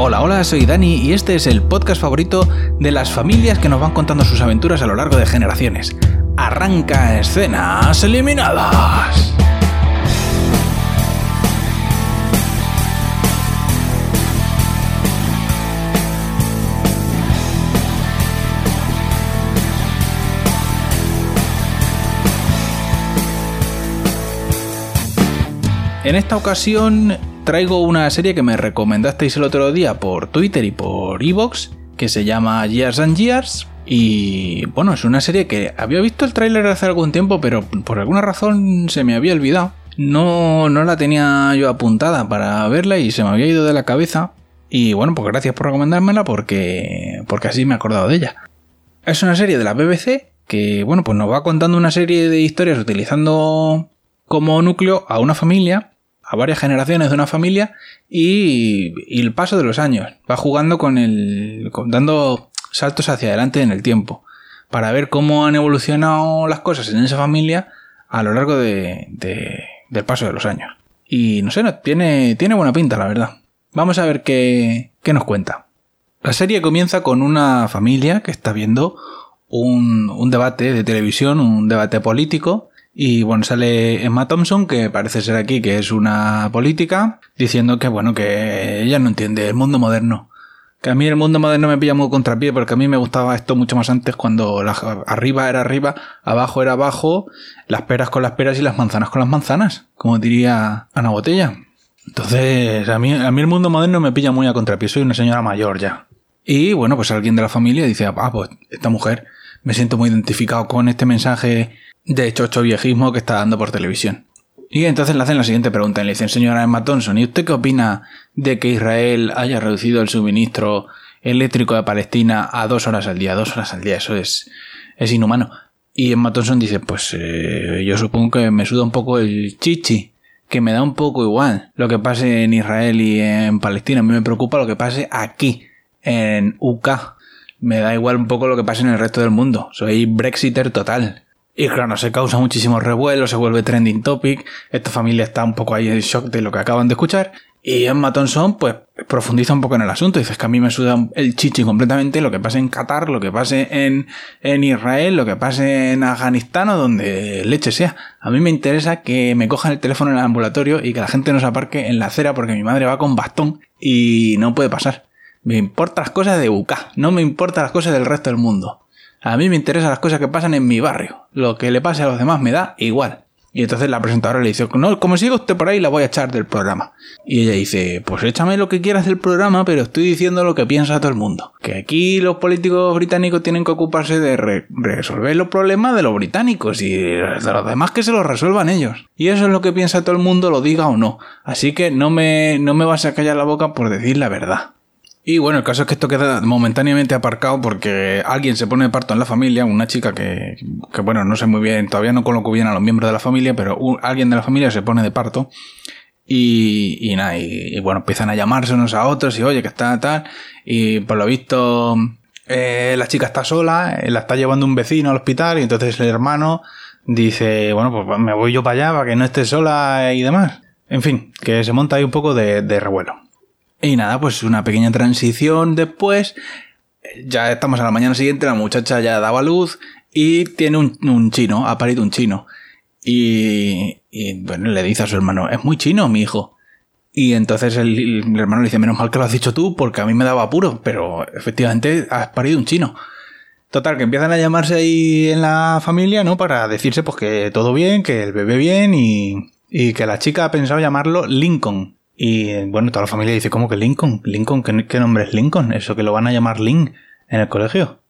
Hola, hola, soy Dani y este es el podcast favorito de las familias que nos van contando sus aventuras a lo largo de generaciones. Arranca escenas eliminadas. En esta ocasión traigo una serie que me recomendasteis el otro día por Twitter y por Evox, que se llama Years and Years. Y bueno, es una serie que había visto el tráiler hace algún tiempo, pero por alguna razón se me había olvidado. No, no la tenía yo apuntada para verla y se me había ido de la cabeza. Y bueno, pues gracias por recomendármela porque, porque así me he acordado de ella. Es una serie de la BBC que, bueno, pues nos va contando una serie de historias utilizando como núcleo a una familia, a varias generaciones de una familia y, el paso de los años. Va jugando con el. dando saltos hacia adelante en el tiempo. Para ver cómo han evolucionado las cosas en esa familia a lo largo de, del paso de los años. Y no sé, tiene, tiene buena pinta, la verdad. Vamos a ver qué, qué nos cuenta. La serie comienza con una familia que está viendo un, un debate de televisión, un debate político, y bueno, sale Emma Thompson, que parece ser aquí que es una política, diciendo que bueno, que ella no entiende el mundo moderno. Que a mí el mundo moderno me pilla muy contrapié, porque a mí me gustaba esto mucho más antes cuando arriba era arriba, abajo era abajo, las peras con las peras y las manzanas con las manzanas, como diría Ana Botella. Entonces, a mí, a mí el mundo moderno me pilla muy a contrapié, soy una señora mayor ya. Y bueno, pues alguien de la familia dice, ah, pues esta mujer, me siento muy identificado con este mensaje de chocho viejismo que está dando por televisión. Y entonces le hacen la siguiente pregunta. Le dicen, señora Emma Thompson, ¿y usted qué opina de que Israel haya reducido el suministro eléctrico de Palestina a dos horas al día? Dos horas al día, eso es, es inhumano. Y Emma Thompson dice, pues eh, yo supongo que me suda un poco el chichi, que me da un poco igual lo que pase en Israel y en Palestina. A mí me preocupa lo que pase aquí, en UK. Me da igual un poco lo que pase en el resto del mundo. Soy Brexiter total. Y claro, se causa muchísimo revuelo, se vuelve trending topic. Esta familia está un poco ahí en shock de lo que acaban de escuchar. Y Emma Thompson, pues, profundiza un poco en el asunto. Dices que a mí me suda el chichi completamente lo que pase en Qatar, lo que pase en, en Israel, lo que pase en Afganistán o donde leche sea. A mí me interesa que me cojan el teléfono en el ambulatorio y que la gente no se aparque en la acera porque mi madre va con bastón y no puede pasar. Me importan las cosas de UK, no me importan las cosas del resto del mundo. A mí me interesan las cosas que pasan en mi barrio. Lo que le pase a los demás me da igual. Y entonces la presentadora le dice, no, como sigo usted por ahí, la voy a echar del programa. Y ella dice, pues échame lo que quieras del programa, pero estoy diciendo lo que piensa todo el mundo. Que aquí los políticos británicos tienen que ocuparse de resolver los problemas de los británicos y de los demás que se los resuelvan ellos. Y eso es lo que piensa todo el mundo, lo diga o no. Así que no me, no me vas a callar la boca por decir la verdad. Y bueno, el caso es que esto queda momentáneamente aparcado porque alguien se pone de parto en la familia, una chica que, que bueno, no sé muy bien, todavía no coloco bien a los miembros de la familia, pero alguien de la familia se pone de parto. Y, y nada, y, bueno, empiezan a llamarse unos a otros y oye, que está tal. Y por lo visto, eh, la chica está sola, eh, la está llevando un vecino al hospital y entonces el hermano dice, bueno, pues me voy yo para allá para que no esté sola y demás. En fin, que se monta ahí un poco de, de revuelo. Y nada, pues una pequeña transición después. Ya estamos a la mañana siguiente, la muchacha ya daba luz y tiene un, chino, ha parido un chino. Y, bueno, le dice a su hermano, es muy chino mi hijo. Y entonces el, hermano le dice, menos mal que lo has dicho tú porque a mí me daba apuro, pero efectivamente has parido un chino. Total, que empiezan a llamarse ahí en la familia, ¿no? Para decirse pues que todo bien, que el bebé bien y, y que la chica ha pensado llamarlo Lincoln. Y bueno, toda la familia dice, ¿cómo que Lincoln? ¿Lincoln? ¿Qué, nombre es Lincoln? Eso que lo van a llamar Link en el colegio.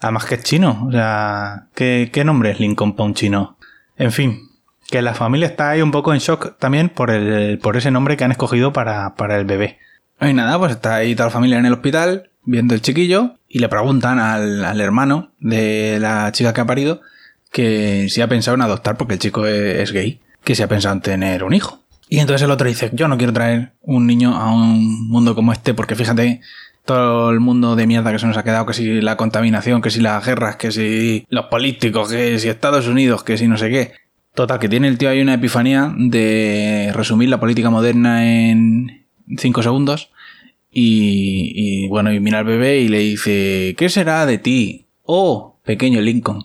Además que es chino. O sea, ¿qué, nombre es Lincoln para un chino? En fin, que la familia está ahí un poco en shock también por, el, por ese nombre que han escogido para, para el bebé. Y nada, pues está ahí toda la familia en el hospital viendo el chiquillo y le preguntan al, al hermano de la chica que ha parido que si ha pensado en adoptar porque el chico es gay, que si ha pensado en tener un hijo. Y entonces el otro dice, yo no quiero traer un niño a un mundo como este, porque fíjate, todo el mundo de mierda que se nos ha quedado, que si la contaminación, que si las guerras, que si los políticos, que si Estados Unidos, que si no sé qué. Total, que tiene el tío ahí una epifanía de resumir la política moderna en cinco segundos y, y bueno, y mira al bebé y le dice, ¿qué será de ti? Oh, pequeño Lincoln,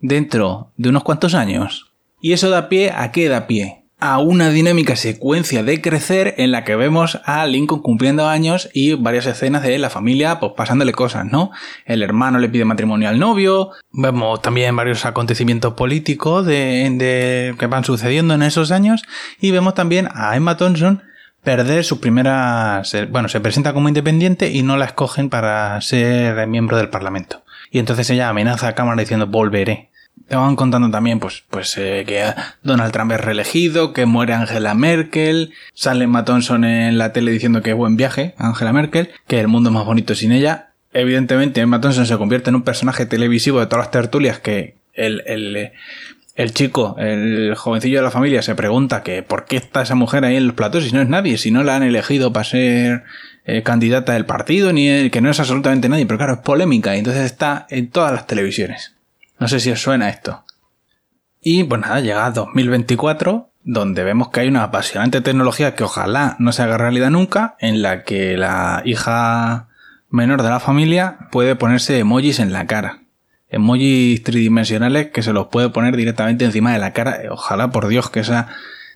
dentro de unos cuantos años. Y eso da pie a qué da pie? A una dinámica secuencia de crecer en la que vemos a Lincoln cumpliendo años y varias escenas de la familia pues pasándole cosas, ¿no? El hermano le pide matrimonio al novio, vemos también varios acontecimientos políticos de, que van sucediendo en esos años y vemos también a Emma Thompson perder sus primeras... Bueno, se presenta como independiente y no la escogen para ser miembro del Parlamento. Y entonces ella amenaza a Cámara diciendo volveré. Te van contando también, pues, pues eh, que Donald Trump es reelegido, que muere Angela Merkel, sale Matt en la tele diciendo que buen viaje, Angela Merkel, que el mundo es más bonito sin ella. Evidentemente, Matt Thompson se convierte en un personaje televisivo de todas las tertulias que el, el, el chico, el jovencillo de la familia, se pregunta que por qué está esa mujer ahí en los platos si no es nadie, si no la han elegido para ser eh, candidata del partido, ni que no es absolutamente nadie, pero claro, es polémica y entonces está en todas las televisiones. No sé si os suena esto. Y pues nada, llega 2024, donde vemos que hay una apasionante tecnología que ojalá no se haga realidad nunca, en la que la hija menor de la familia puede ponerse emojis en la cara. Emojis tridimensionales que se los puede poner directamente encima de la cara. Ojalá por Dios que esa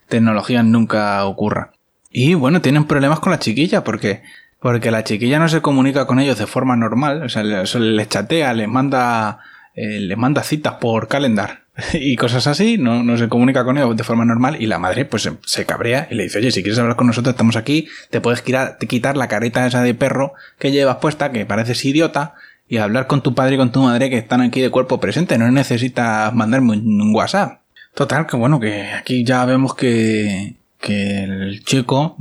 tecnología nunca ocurra. Y bueno, tienen problemas con la chiquilla porque porque la chiquilla no se comunica con ellos de forma normal, o sea, les chatea, les manda eh, le manda citas por calendar y cosas así, no, no se comunica con ella de forma normal y la madre pues se, cabrea y le dice, oye, si quieres hablar con nosotros estamos aquí, te puedes quitar, quitar la careta esa de perro que llevas puesta, que pareces idiota, y hablar con tu padre y con tu madre que están aquí de cuerpo presente, no necesitas mandarme un, WhatsApp. Total, que bueno, que aquí ya vemos que, que el chico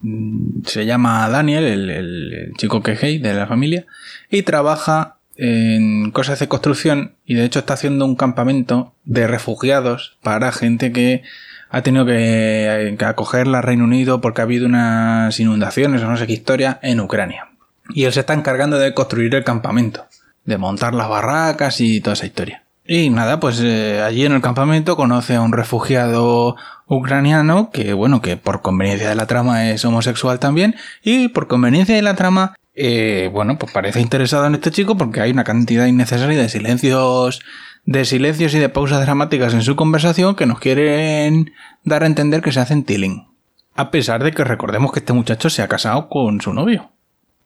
mm, se llama Daniel, el, el chico que gay de la familia, y trabaja en cosas de construcción y de hecho está haciendo un campamento de refugiados para gente que ha tenido que, acoger la Reino Unido porque ha habido unas inundaciones o no sé qué historia en Ucrania. Y él se está encargando de construir el campamento, de montar las barracas y toda esa historia. Y nada, pues eh, allí en el campamento conoce a un refugiado ucraniano que, bueno, que por conveniencia de la trama es homosexual también y por conveniencia de la trama eh, bueno, pues parece interesado en este chico porque hay una cantidad innecesaria de silencios, de silencios y de pausas dramáticas en su conversación que nos quieren dar a entender que se hacen tiling. A pesar de que recordemos que este muchacho se ha casado con su novio.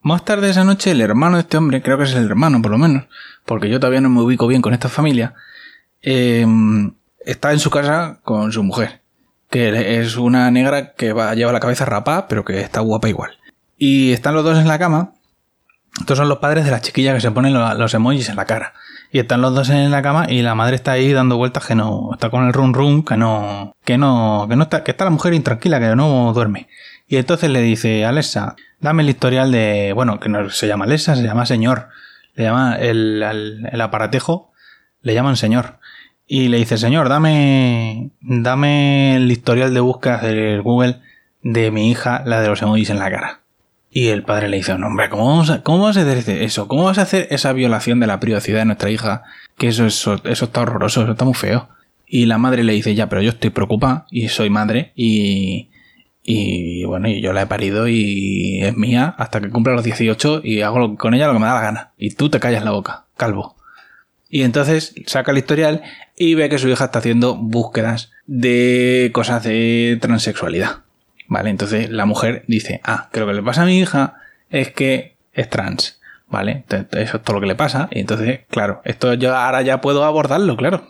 Más tarde esa noche, el hermano de este hombre, creo que es el hermano por lo menos, porque yo todavía no me ubico bien con esta familia, em, está en su casa con su mujer, que es una negra que va, lleva la cabeza rapada, pero que está guapa igual. Y están los dos en la cama estos son los padres de la chiquilla que se ponen los emojis en la cara. Y están los dos en la cama y la madre está ahí dando vueltas que no, está con el rum rum, que no, que no, que no está, que está la mujer intranquila, que no duerme. Y entonces le dice, Alexa, dame el historial de, bueno, que no se llama Alexa, se llama señor. Le llama el, el, el aparatejo, le llaman señor. Y le dice, señor, dame, dame el historial de búsqueda de Google de mi hija, la de los emojis en la cara. Y el padre le dice, hombre, ¿cómo, vamos a, ¿cómo vas a hacer eso? ¿Cómo vas a hacer esa violación de la privacidad de nuestra hija? Que eso, eso, eso está horroroso, eso está muy feo. Y la madre le dice, ya, pero yo estoy preocupada y soy madre y, y bueno, y yo la he parido y es mía hasta que cumpla los 18 y hago con ella lo que me da la gana. Y tú te callas la boca, calvo. Y entonces saca el historial y ve que su hija está haciendo búsquedas de cosas de transexualidad. ¿Vale? Entonces la mujer dice, ah, que lo que le pasa a mi hija es que es trans, ¿vale? eso es todo lo que le pasa. Y entonces, claro, esto yo ahora ya puedo abordarlo, claro.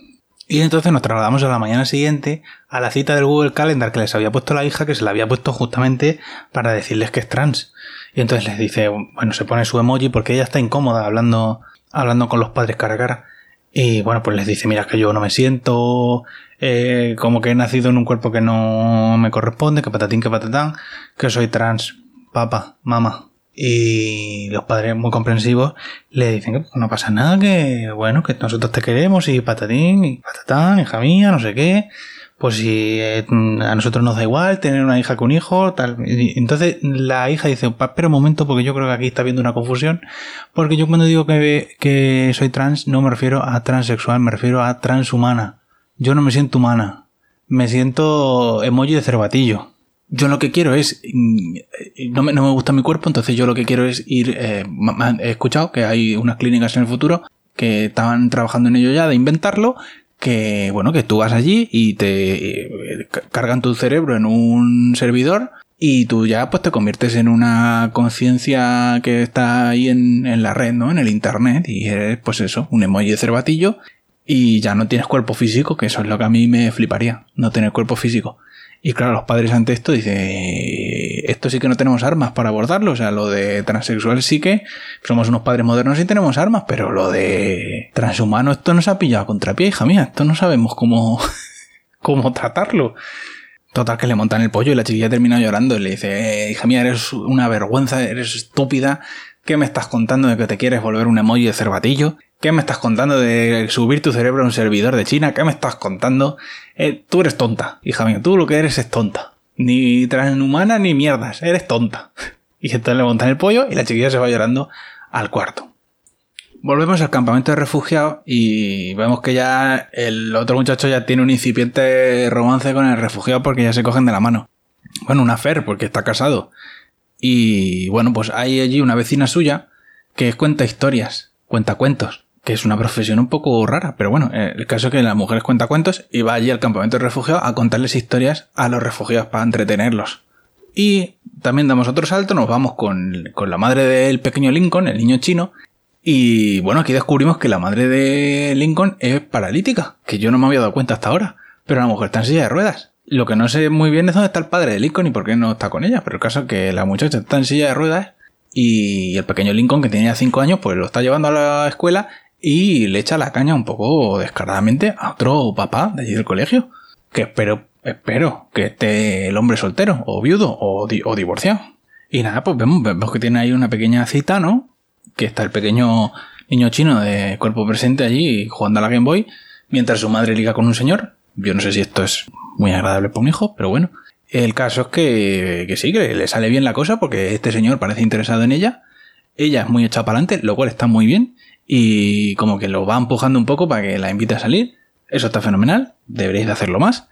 Y entonces nos trasladamos a la mañana siguiente a la cita del Google Calendar que les había puesto la hija, que se la había puesto justamente para decirles que es trans. Y entonces les dice, bueno, se pone su emoji porque ella está incómoda hablando, hablando con los padres cara a cara. Y bueno, pues les dice, mira que yo no me siento eh, como que he nacido en un cuerpo que no me corresponde, que patatín, que patatán, que soy trans, papá, mamá. Y los padres muy comprensivos le dicen que no pasa nada, que bueno, que nosotros te queremos y patatín, y patatán, hija mía, no sé qué. Pues si eh, a nosotros nos da igual tener una hija con un hijo, tal. entonces la hija dice, espera un momento porque yo creo que aquí está habiendo una confusión. Porque yo cuando digo que, que soy trans no me refiero a transexual, me refiero a transhumana. Yo no me siento humana. Me siento emoji de cervatillo. yo lo que quiero es, mm, no me, no me gusta mi cuerpo, entonces yo lo que quiero es ir, eh, he escuchado que hay unas clínicas en el futuro que estaban trabajando en ello ya de inventarlo, que bueno, que tú vas allí y te eh, cargan tu cerebro en un servidor y tú ya pues te conviertes en una conciencia que está ahí en, en, la red, ¿no? En el internet y eres pues eso, un emoji de cervatillo y ya no tienes cuerpo físico, que eso es lo que a mí me fliparía, no tener cuerpo físico. Y claro, los padres ante esto dicen, esto sí que no tenemos armas para abordarlo, o sea, lo de transexual sí que somos unos padres modernos y tenemos armas, pero lo de transhumano esto nos ha pillado contra pie, hija mía, esto no sabemos cómo, cómo tratarlo. Total, que le montan el pollo y la chiquilla termina llorando y le dice, eh, hija mía, eres una vergüenza, eres estúpida, ¿qué me estás contando de que te quieres volver un emoji de cervatillo? ¿Qué me estás contando de subir tu cerebro a un servidor de China? ¿Qué me estás contando? Eh, tú eres tonta, hija mía, tú lo que eres es tonta. Ni transhumana ni mierdas, eres tonta. Y entonces le montan el pollo y la chiquilla se va llorando al cuarto. Volvemos al campamento de refugiados y vemos que ya el otro muchacho ya tiene un incipiente romance con el refugiado porque ya se cogen de la mano. Bueno, una fer porque está casado. Y bueno, pues hay allí una vecina suya que cuenta historias, cuenta cuentos que es una profesión un poco rara, pero bueno, eh, el caso es que la mujer cuenta cuentos y va allí al campamento de refugiados a contarles historias a los refugiados para entretenerlos. Y también damos otro salto, nos vamos con, con la madre del pequeño Lincoln, el niño chino, y bueno, aquí descubrimos que la madre de Lincoln es paralítica, que yo no me había dado cuenta hasta ahora, pero la mujer está en silla de ruedas. Lo que no sé muy bien es dónde está el padre de Lincoln y por qué no está con ella, pero el caso es que la muchacha está en silla de ruedas y el pequeño Lincoln, que tenía 5 años, pues lo está llevando a la escuela y le echa la caña un poco descaradamente a otro papá de allí del colegio. Que espero, espero que esté el hombre soltero, o viudo, o, o divorciado. Y nada, pues vemos, vemos que tiene ahí una pequeña cita, ¿no? Que está el pequeño niño chino de cuerpo presente allí jugando a la Game Boy, mientras su madre liga con un señor. Yo no sé si esto es muy agradable para un hijo, pero bueno. El caso es que, que sí, que le sale bien la cosa porque este señor parece interesado en ella. Ella es muy hecha para adelante, lo cual está muy bien y como que lo va empujando un poco para que la invite a salir. Eso está fenomenal, deberéis de hacerlo más.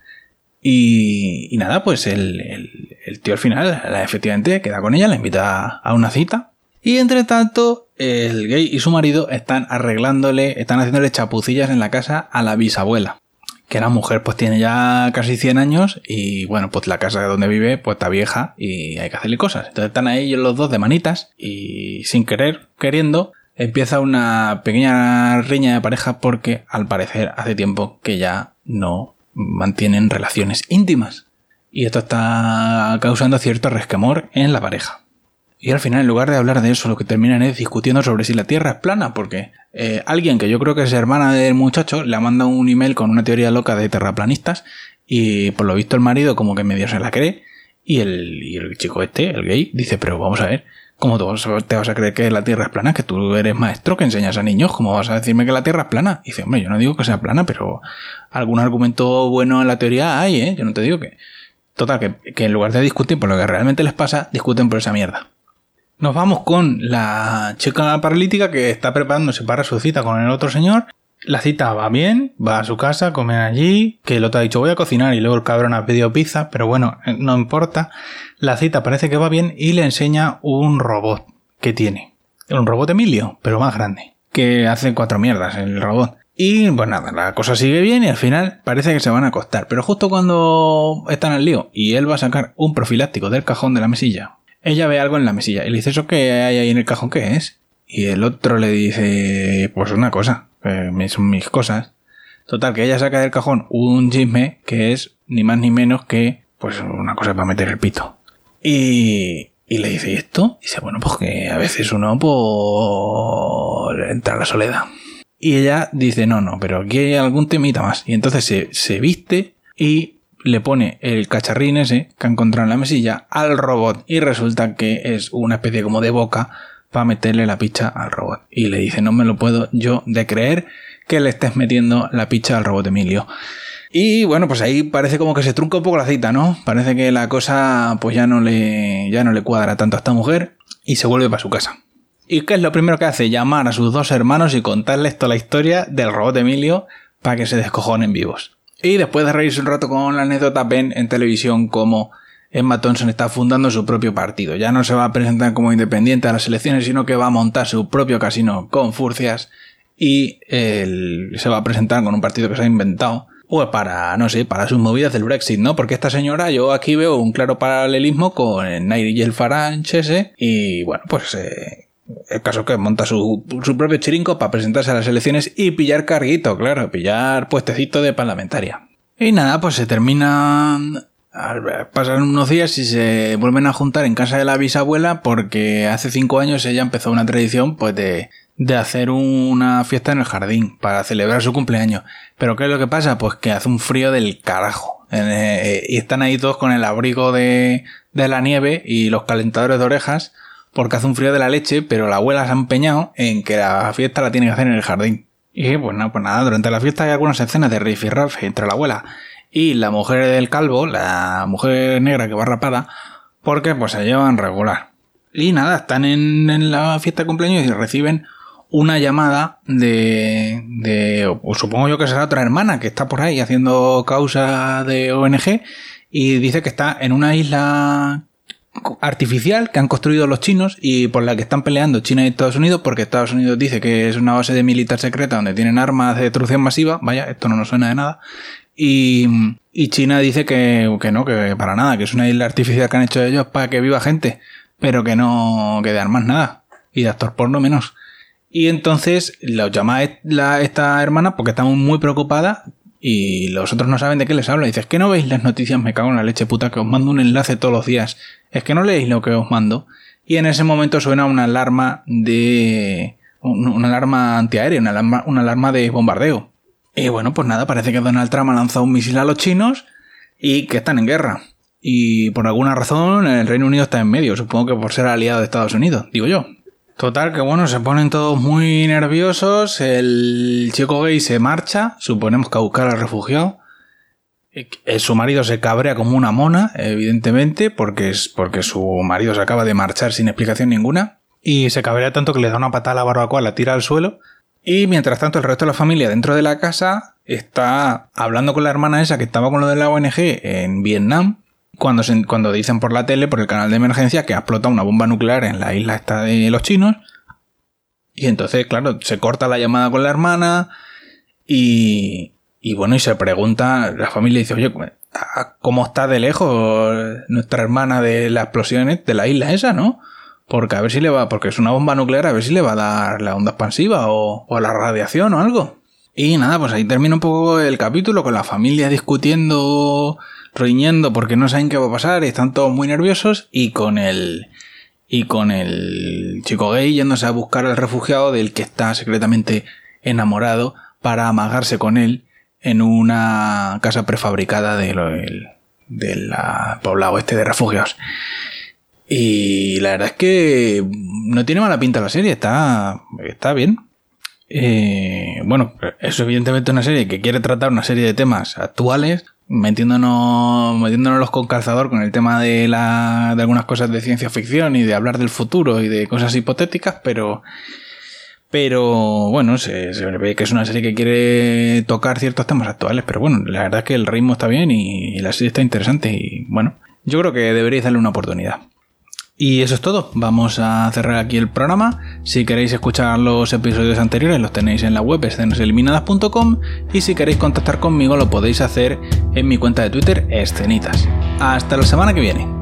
Y, y nada, pues el, el, el, tío al final, efectivamente, queda con ella, la invita a una cita. Y entre tanto, el gay y su marido están arreglándole, están haciéndole chapucillas en la casa a la bisabuela. Que la mujer pues tiene ya casi 100 años y bueno, pues la casa donde vive pues está vieja y hay que hacerle cosas. Entonces están ahí los dos de manitas y sin querer, queriendo, empieza una pequeña riña de pareja porque al parecer hace tiempo que ya no mantienen relaciones íntimas. Y esto está causando cierto resquemor en la pareja. Y al final, en lugar de hablar de eso, lo que terminan es discutiendo sobre si la Tierra es plana, porque eh, alguien que yo creo que es hermana del muchacho le ha mandado un email con una teoría loca de terraplanistas y por lo visto el marido como que medio se la cree y el, y el chico este, el gay, dice, pero vamos a ver, ¿Cómo te vas a creer que la Tierra es plana? Que tú eres maestro que enseñas a niños. ¿Cómo vas a decirme que la Tierra es plana? Y dice, hombre, yo no digo que sea plana, pero algún argumento bueno en la teoría hay, ¿eh? Yo no te digo que... Total, que, que en lugar de discutir por lo que realmente les pasa, discuten por esa mierda. Nos vamos con la chica paralítica que está preparándose para su cita con el otro señor la cita va bien, va a su casa, come allí, que el otro ha dicho voy a cocinar y luego el cabrón ha pedido pizza, pero bueno, eh, no importa. La cita parece que va bien y le enseña un robot que tiene. Un robot Emilio, pero más grande. Que hace cuatro mierdas el robot. Y pues nada, la cosa sigue bien y al final parece que se van a acostar. Pero justo cuando están al lío y él va a sacar un profiláctico del cajón de la mesilla, ella ve algo en la mesilla y le dice, ¿eso que hay ahí en el cajón qué es? Y el otro le dice, pues una cosa, eh, son mis cosas. Total, que ella saca del cajón un chisme que es ni más ni menos que pues una cosa para meter el pito. Y, y le dice, ¿y esto? Y dice, bueno, pues que a veces uno por entra a la soledad. Y ella dice, no, no, pero aquí hay algún temita más. Y entonces se, se viste y le pone el cacharrín ese que ha encontrado en la mesilla al robot. Y resulta que es una especie como de boca para meterle la picha al robot. Y le dice, no me lo puedo yo de creer que le estés metiendo la picha al robot Emilio. Y bueno, pues ahí parece como que se trunca un poco la cita, ¿no? Parece que la cosa pues ya no le, ya no le cuadra tanto a esta mujer y se vuelve para su casa. ¿Y qué es lo primero que hace? Llamar a sus dos hermanos y contarles toda la historia del robot Emilio para que se descojonen vivos. Y después de reírse un rato con la anécdota, ven en televisión como Emma Thompson está fundando su propio partido. Ya no se va a presentar como independiente a las elecciones, sino que va a montar su propio casino con furcias y se va a presentar con un partido que se ha inventado. Pues para, no sé, para sus movidas del Brexit, ¿no? Porque esta señora, yo aquí veo un claro paralelismo con el Nigel Farage ese. Y bueno, pues eh, el caso que monta su, su propio chirinco para presentarse a las elecciones y pillar carguito, claro, pillar puestecito de parlamentaria. Y nada, pues se termina Pasan unos días y se vuelven a juntar en casa de la bisabuela porque hace cinco años ella empezó una tradición pues de, de hacer una fiesta en el jardín para celebrar su cumpleaños. Pero ¿qué es lo que pasa? Pues que hace un frío del carajo. Eh, y están ahí todos con el abrigo de, de la nieve y los calentadores de orejas porque hace un frío de la leche, pero la abuela se ha empeñado en que la fiesta la tiene que hacer en el jardín. Y pues nada, pues nada, durante la fiesta hay algunas escenas de riff y entre la abuela y la mujer del calvo, la mujer negra que va rapada, porque pues se llevan regular. Y nada, están en, la fiesta de cumpleaños y reciben una llamada de, de supongo yo que será otra hermana que está por ahí haciendo causa de ONG y dice que está en una isla artificial que han construido los chinos y por la que están peleando China y Estados Unidos porque Estados Unidos dice que es una base de militar secreta donde tienen armas de destrucción masiva, vaya, esto no nos suena de nada, y, China dice que, que, no, que para nada, que es una isla artificial que han hecho ellos para que viva gente, pero que no, que de armas nada, y de actor porno menos. Y entonces los llama la, esta hermana porque está muy preocupada y los otros no saben de qué les habla. Dice, es que no veis las noticias, me cago en la leche puta, que os mando un enlace todos los días. Es que no leéis lo que os mando. Y en ese momento suena una alarma de... una alarma antiaérea, una una alarma de bombardeo. Y bueno, pues nada, parece que Donald Trump ha lanzado un misil a los chinos y que están en guerra. Y por alguna razón el Reino Unido está en medio, supongo que por ser aliado de Estados Unidos, digo yo. Total, que bueno, se ponen todos muy nerviosos, el chico gay se marcha, suponemos que a buscar al refugiado. Su marido se cabrea como una mona, evidentemente, porque, es, porque su marido se acaba de marchar sin explicación ninguna. Y se cabrea tanto que le da una patada a la barbacoa, la tira al suelo y mientras tanto, el resto de la familia dentro de la casa está hablando con la hermana esa que estaba con lo de la ONG en Vietnam. Cuando, cuando dicen por la tele, por el canal de emergencia, que ha explotado una bomba nuclear en la isla esta de los chinos. Y entonces, claro, se corta la llamada con la hermana. Y, y bueno, y se pregunta, la familia dice, oye, ¿cómo está de lejos nuestra hermana de las explosiones de la isla esa, no? Porque a ver si le va, porque es una bomba nuclear, a ver si le va a dar la onda expansiva o, o la radiación o algo. Y nada, pues ahí termina un poco el capítulo con la familia discutiendo, riñendo porque no saben qué va a pasar y están todos muy nerviosos y con el y con el chico gay yéndose a buscar al refugiado del que está secretamente enamorado para amagarse con él en una casa prefabricada del, del poblado este de refugiados. Y la verdad es que no tiene mala pinta la serie, está, está bien. Eh, bueno, es evidentemente una serie que quiere tratar una serie de temas actuales, metiéndonos, metiéndonos con calzador con el tema de, la, de algunas cosas de ciencia ficción y de hablar del futuro y de cosas hipotéticas, pero, pero bueno, se, se, ve que es una serie que quiere tocar ciertos temas actuales, pero bueno, la verdad es que el ritmo está bien y la serie está interesante y bueno, yo creo que deberíais darle una oportunidad. Y eso es todo, vamos a cerrar aquí el programa. Si queréis escuchar los episodios anteriores los tenéis en la web escenaseliminadas.com y si queréis contactar conmigo lo podéis hacer en mi cuenta de Twitter escenitas. Hasta la semana que viene.